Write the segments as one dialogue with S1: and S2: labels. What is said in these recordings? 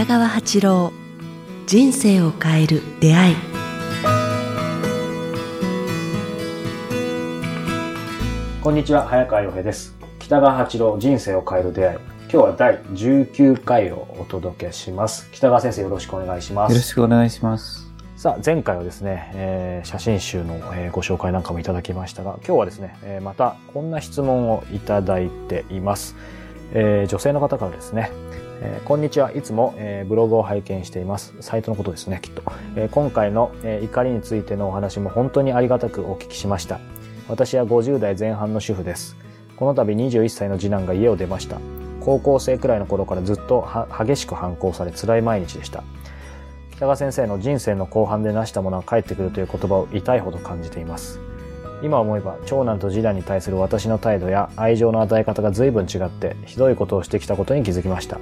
S1: 北川八郎人生を変える出会い。
S2: こんにちは早川洋平です。北川八郎人生を変える出会い。今日は第19回をお届けします。北川先生よろしくお願いします。
S3: よろしくお願いします。
S2: さあ前回はですね、えー写真集の、えーご紹介なんかもいただきましたが今日はですね、えーまたこんな質問をいただいています、えー女性の方からですね、えーこんにちは。いつも、えーブログを拝見しています。サイトのことですねきっと、えー今回の、え怒りについてのお話も本当にありがたくお聞きしました。私は50代前半の主婦です。この度21歳の次男が家を出ました。高校生くらいの頃からずっと激しく反抗され辛い毎日でした。北川先生の人生の後半で成したものは返ってくるという言葉を痛いほど感じています。今思えば長男と次男に対する私の態度や愛情の与え方が随分違ってひどいことをしてきたことに気づきました。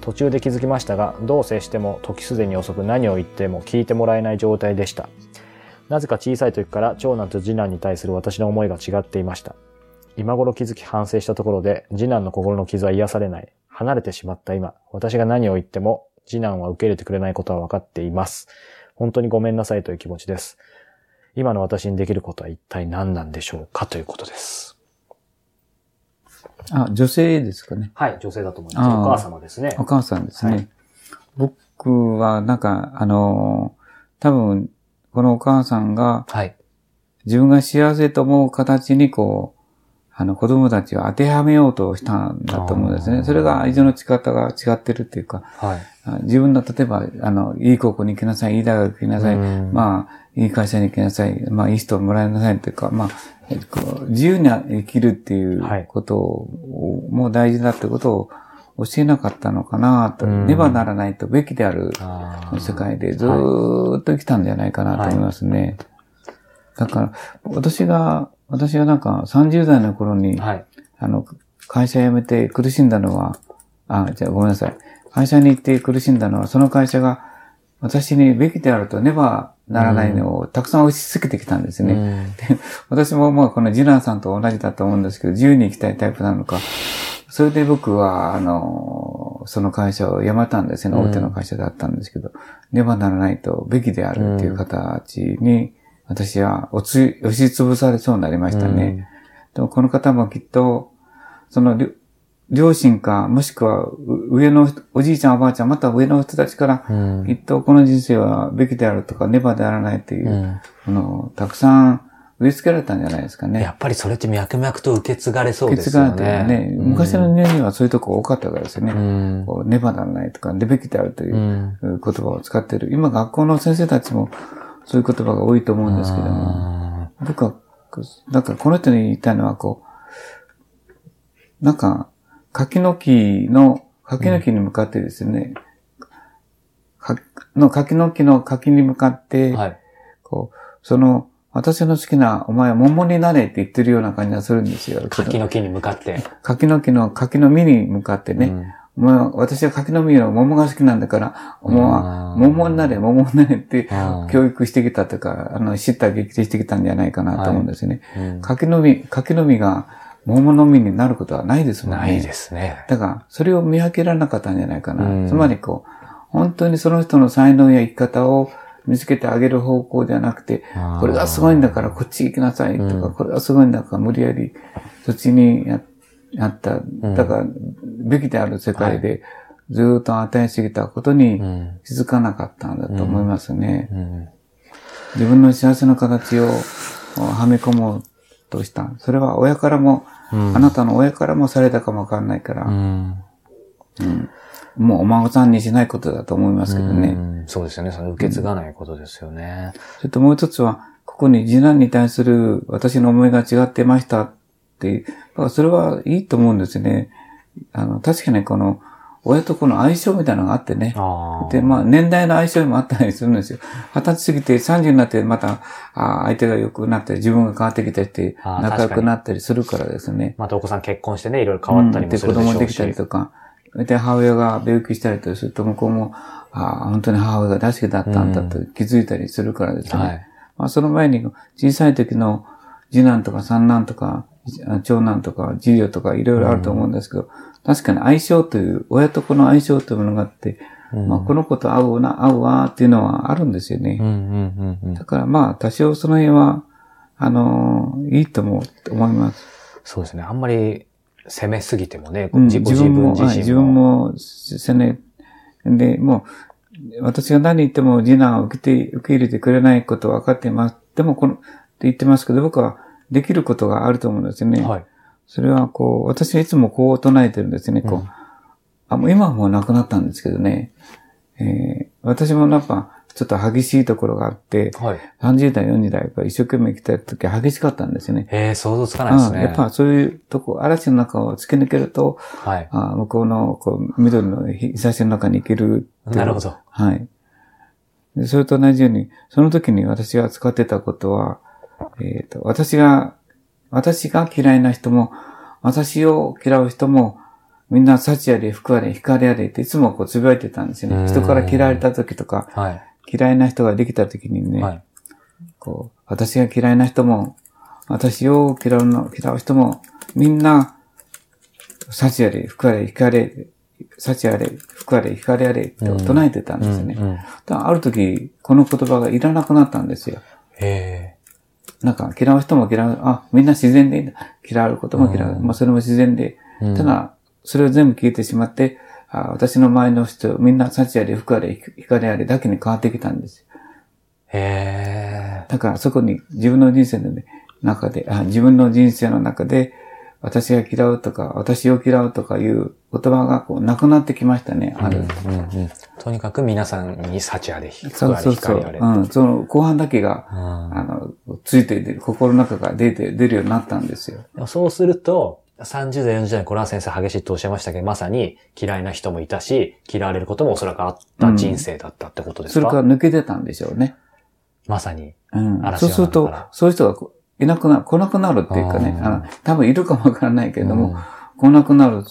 S2: 途中で気づきましたがどう接しても時すでに遅く何を言っても聞いてもらえない状態でした。なぜか小さい時から長男と次男に対する私の思いが違っていました。今頃気づき反省したところで次男の心の傷は癒されない。離れてしまった今。私が何を言っても次男は受け入れてくれないことは分かっています。本当にごめんなさいという気持ちです。今の私にできることは一体何なんでしょうかということです。
S3: あ、女性ですかね。
S2: はい女性だと思います。お母様ですね。
S3: お母さんですね。
S2: はい。
S3: 僕は、なんか、あのー多分、このお母さんが
S2: はい。
S3: 自分が幸せと思う形にこう、あの子供たちを当てはめようとしたんだと思うんですね。それが愛情の仕方が違ってるっていうか、
S2: はい。
S3: あ自分の、例えば、あの、いい高校に行きなさい、いい大学行きなさい、
S2: うん。
S3: まあ、いい会社に行きなさい、まあ、いい人をもらいなさいというか、まあ、自由に生きるっていう
S2: はい。
S3: ことを、もう大事だってことを教えなかったのかなと、
S2: うん。
S3: ねばならないとべきである世界でずーっと生きたんじゃないかなと思いますね。だから、私が、私がなんか30代の頃に、
S2: はい
S3: あの、会社辞めて苦しんだのは、あ、じゃあごめんなさい。会社に行って苦しんだのは、その会社が私にべきであるとねばならないのをたくさん押し付けてきたんですね。
S2: うん
S3: 私ももうこのジランさんと同じだと思うんですけど、自由に生きたいタイプなのか。それで僕は、あの、その会社を辞めたんですね。
S2: うん
S3: 大手の会社だったんですけど、ねばならないとべきであるっていう形に、私は押し押しつぶされそうになりましたね。でもこの方もきっと、その両両親か、もしくはう上の人おじいちゃんおばあちゃん、また上の人たちから、
S2: うん
S3: きっとこの人生はべきであるとか、ねばであらないっていうう、
S2: ん
S3: あの、たくさん植え付けられたんじゃないですかね。
S2: やっぱりそれって脈々と受け継がれそう
S3: 受け継が
S2: ですよね。
S3: れてね、昔の日本にはそういうとこ多かったからですよね。
S2: うん
S3: こうねばならないとか、でべきであるといううん言葉を使っている。今学校の先生たちもそういう言葉が多いと思うんですけども、僕は、なんかこの人に言いたいのはこう、なんか、柿の木の、柿の木に向かってですね、かの柿の木の柿に向かって、
S2: はい。
S3: こう、その、私の好きな、お前は桃になれって言ってるような感じがするんですよ。
S2: 柿の木に向かって。
S3: 柿の木の柿の実に向かってね、
S2: うん
S3: お前は私は柿の実の桃が好きなんだから、お前は桃になれ、桃になれって
S2: うん
S3: 教育してきたとか、あの、知った激励してきたんじゃないかなと思うんですね。
S2: うん
S3: 柿の実、柿の実が桃の実になることはないですもんね。
S2: ないですね。
S3: だから、それを見分けられなかったんじゃないかな。
S2: うん
S3: つまりこう、本当にその人の才能や生き方を見つけてあげる方向ではなくて、これがすごいんだからこっち行きなさいとか、
S2: うん
S3: これがすごいんだから無理やりそっちにややった、だから、べきである世界でずーっと与えすぎたことに
S2: うん。
S3: 気づかなかったんだと思いますね。
S2: うん。
S3: 自分の幸せの形をはめ込もうとした。それは親からも、
S2: うん。
S3: あなたの親からもされたかもわかんないから、
S2: うん。
S3: もうお孫さんにしないことだと思いますけどね。
S2: うん。そうですよね。それ受け継がないことですよね。
S3: それともう一つは、ここに次男に対する私の思いが違ってましたっていう、だからそれはいいと思うんですね。あの、確かにこの、親と子の相性みたいなのがあってね。で、まあ、年代の相性もあったりするんですよ。二十歳過ぎて30になってまた、あ相手が良くなったり、自分が変わってきたりして、仲良くなったりするからですね。
S2: またお子さん結婚してね、いろいろ変わったりもするでしょうし。
S3: うんで、子供できたりとか、で、母親が病気したりとすると、向こうも、ああ、本当に母親が大好きだったんだと気づいたりするからですね。
S2: はい。
S3: まあ、その前に、小さい時の次男とか三男とか、長男とか次女とかいろいろあると思うんですけど、確かに相性という、親と子の相性というものがあって、
S2: うん
S3: まあ、この子と合うな、合うわっていうのはあるんですよね。
S2: うんうんうんうん
S3: だからまあ、多少その辺は、あのーいいと思う、思います。
S2: そうですね。あんまり攻めすぎてもね、
S3: うん
S2: 自
S3: 自分も、
S2: 自身
S3: はい自分も、せね、で、もう、私が何言っても次男を受けて、受け入れてくれないことは分かっています。でも、この、って言ってますけど、僕はできることがあると思うんですよね。
S2: はい。
S3: それはこう、私はいつもこう唱えてるんですね。こう、
S2: うん
S3: あ、もう今はもう亡くなったんですけどね。えー私もやっぱ、ちょっと激しいところがあって、
S2: はい。
S3: 30代、40代、やっぱ一生懸命来た時は激しかったんですよね。
S2: えー、想像つかないですね。
S3: うんやっぱそういうとこ、嵐の中を突き抜けると、
S2: はい。
S3: あ向こうのこう緑の日差しの中に行ける
S2: なるほど。
S3: はい。でそれと同じように、その時に私が使ってたことは、えっ、と、私が、私が嫌いな人も、私を嫌う人も、みんな幸あれ、福あれ、光あれっていつもこうつぶやいてたんですよ
S2: うん
S3: ね。人から嫌われた時とか、
S2: はい。
S3: 嫌いな人ができた時にね、
S2: はい。
S3: こう、私が嫌いな人も、私を嫌うの、嫌う人も、みんな、幸あれ、福あれ、光あれ、幸あれ、福あれ、光あれって唱えてたんですよね。
S2: うんうん
S3: だからある時、この言葉がいらなくなったんですよ。
S2: へ
S3: なんか、嫌う人も嫌う、あ、みんな自然でいいんだ。嫌うことも嫌う。
S2: うん
S3: まあ、それも自然で。
S2: うん
S3: ただ、それを全部聞いてしまって、あ私の周りの人、みんな幸あれ、福あれ、光あれだけに変わってきたんです。
S2: へえ。
S3: だからそこに自分の人生のね中で、あ自分の人生の中で、私が嫌うとか、私を嫌うとかいう言葉がこうなくなってきましたね。ある。
S2: うんうんうんとにかく皆さんに幸あれ、
S3: そう
S2: 福あれ、
S3: そうそう。
S2: 光あれ。
S3: うん。その後半だけが、
S2: うん
S3: あの、ついて出る、心の中が出て、出るようになったんですよ。
S2: そうすると、30代、40代、これは先生激しいとおっしゃいましたけど、まさに嫌いな人もいたし、嫌われることもおそらくあった人生だったってことですか、
S3: それから抜けてたんでしょうね。
S2: まさに。
S3: うん。そうするとそういう人がいなくなる、来なくなるっていうかね、
S2: あ
S3: の、多分いるかもわからないけれども、
S2: うん
S3: 来なくなる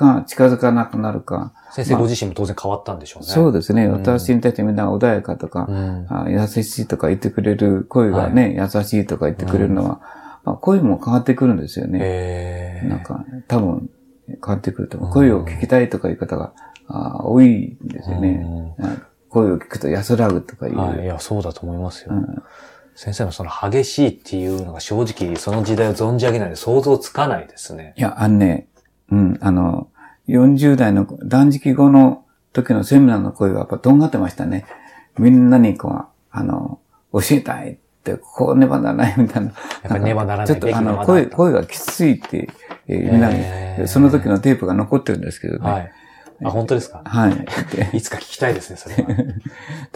S3: か、近づかなくなるか。
S2: 先生ご自身も当然変わったんでしょうね。
S3: そうですね。
S2: ん
S3: 私に対してみんな穏やかとか、
S2: うん。
S3: あ優しいとか言ってくれる声がね、優しいとか言ってくれるのは、まあ、声も変わってくるんですよね。なんか、多分、変わってくると思う。声を聞きたいとかいう方があ多いんですよね。あ声を聞くと安らぐとかいう。
S2: はい。いや、そうだと思いますよ。
S3: うん
S2: 先生のその激しいっていうのが正直その時代を存じ上げないので想像つかないですね。
S3: いや、あのね、うん、あの、40代の断食後の時のセミナーの声はやっぱとんがってましたね。みんなにこう、あの、教えたいって、こうねばならないみたいな。
S2: やっぱりねばならない
S3: ちょっとあの、声、声がきついって、えーみんなに、その時のテープが残ってるんですけどね。
S2: はい。あ、本当ですか？
S3: はい。で
S2: いつか聞きたいですね、それは。
S3: だか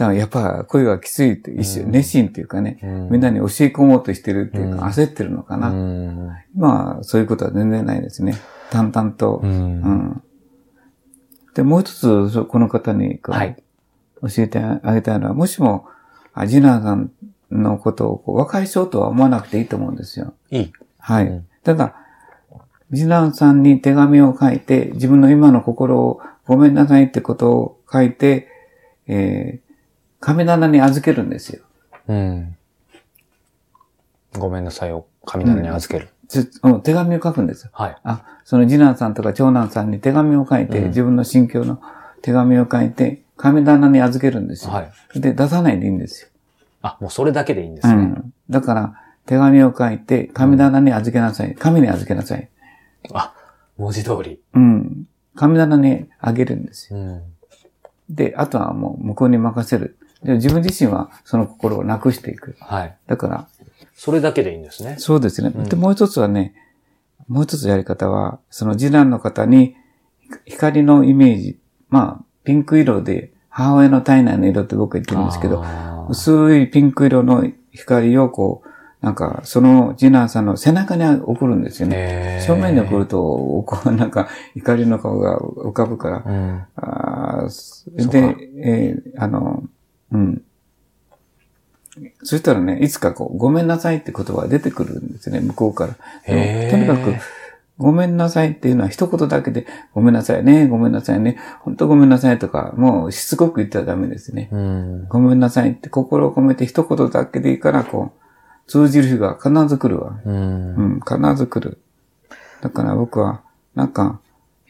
S3: らやっぱ声がきついって、一熱心っていうかね、
S2: うん
S3: みんなに教え込もうとしてるっていうか、
S2: うん
S3: 焦ってるのかな。
S2: うん。
S3: まあ、そういうことは全然ないですね。淡々と。
S2: う。
S3: うんん。で、もう一つ、この方にこう
S2: はい
S3: 教えてあげたいのは、もしも、あジナーさんのことをこう和解しようとは思わなくていいと思うんですよ。
S2: いい。
S3: はい。
S2: うん
S3: ただ、ジナーさんに手紙を書いて、自分の今の心をごめんなさいってことを書いて、えー、神棚に預けるんですよ。
S2: うん。ごめんなさいを神棚に預ける。
S3: 手紙を書くんですよ。
S2: はい。
S3: あ、その次男さんとか長男さんに手紙を書いて、
S2: うん
S3: 自分の心境の手紙を書いて、神棚に預けるんですよ。
S2: はい。
S3: で、出さないでいいんですよ。
S2: あ、もうそれだけでいいんですね。
S3: うん。だから、手紙を書いて、神棚に預けなさい。神に預けなさい。
S2: あ、文字通り。
S3: うん。神棚にあげるんですよ。
S2: うん。
S3: で、あとはもう向こうに任せる。で自分自身はその心をなくしていく。
S2: はい。
S3: だから、
S2: それだけでいいんですね。
S3: そうですね。
S2: うん
S3: で、もう一つはね、もう一つやり方は、その次男の方に光のイメージ、まあ、ピンク色で母親の体内の色って僕は言ってるんですけど、薄いピンク色の光をこう、なんか、その次男さんの背中に送るんですよね。正面に送ると、こう、なんか、光の顔が浮かぶから、
S2: うん。
S3: あで、えーあの、うん。そしたらね、いつかこう、ごめんなさいって言葉が出てくるんですね、向こうから。とにかく、ごめんなさいっていうのは一言だけで、ごめんなさいね、ごめんなさいね、本当ごめんなさいとか、もうしつこく言ったらダメですね。
S2: うん。
S3: ごめんなさいって心を込めて一言だけでいいから、こう、通じる日が必ず来るわ。
S2: うん。
S3: うん、必ず来る。だから僕は、なんか、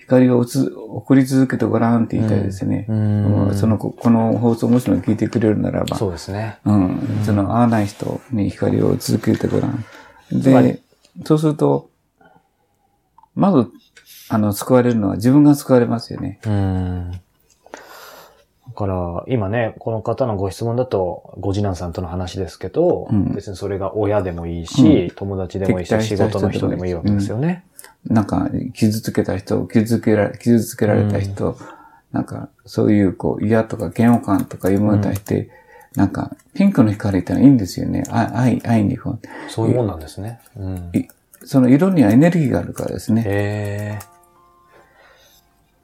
S3: 光を送り続けてごらんって言いたいですね。うんその、この放送もしも聞いてくれるならば。
S2: そうですね。
S3: うん。その、会わない人に光を続けてごらん。で、そうすると、まず、あの、救われるのは自分が救われますよね。うん。
S2: だから、今ね、この方のご質問だと、ご次男さんとの話ですけど、うん、別にそれが親でもいいし、うん、友達でもいいし、仕事の人でもいいわけですよね。
S3: うん、なんか、傷つけた人、傷つけられ、傷つけられた人、なんか、そういう、こう、嫌とか嫌悪感とかいうものに対して、なんか、ピンクの光ってのはいいんですよね。愛、愛に。
S2: そういうもんなんですね。
S3: うん、その色にはエネルギーがあるからですね。へー。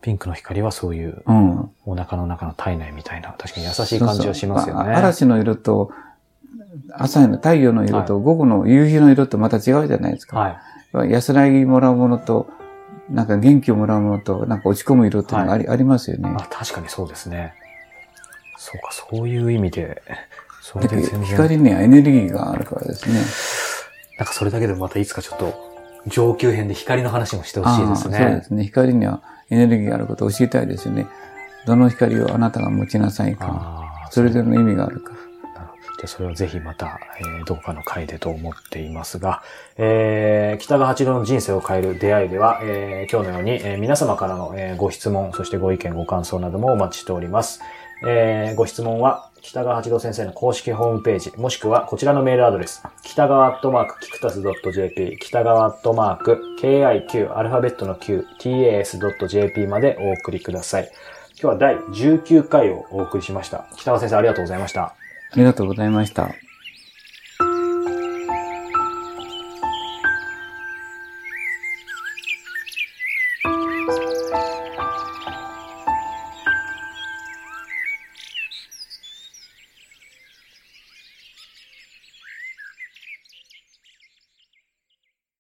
S2: ピンクの光はそういう、うん、お腹の中の体内みたいな、確かに優しい感じはしますよね。そうそう
S3: 嵐の色と、朝の太陽の色と、午後の夕日の色とまた違うじゃないですか。はい。安らぎもらうものと、なんか元気をもらうものと、なんか落ち込む色っていうのがありはい、ありますよね。
S2: あ、確かにそうですね。そうか、そういう意味で、
S3: それで全然。光にはエネルギーがあるからですね。
S2: なんかそれだけでもまたいつかちょっと、上級編で光の話もしてほしいですね。
S3: そうですね。光にはエネルギーがあることを教えたいですよね。どの光をあなたが持ちなさいか。それぞれの意味があるか。
S2: じゃそれをぜひまた、えー、どこかの回でと思っていますが、えー、北川八郎の人生を変える出会いでは、えー、今日のように、えー、皆様からの、えー、ご質問、そしてご意見、ご感想などもお待ちしております。えー、ご質問は、北川八郎先生の公式ホームページ、もしくはこちらのメールアドレス、北川アットマークキクタス .jp、北川アットマーク KIQ アルファベットの Q、tas.jp までお送りください。今日は第19回をお送りしました。北川先生ありがとうございました。
S3: ありがとうございました。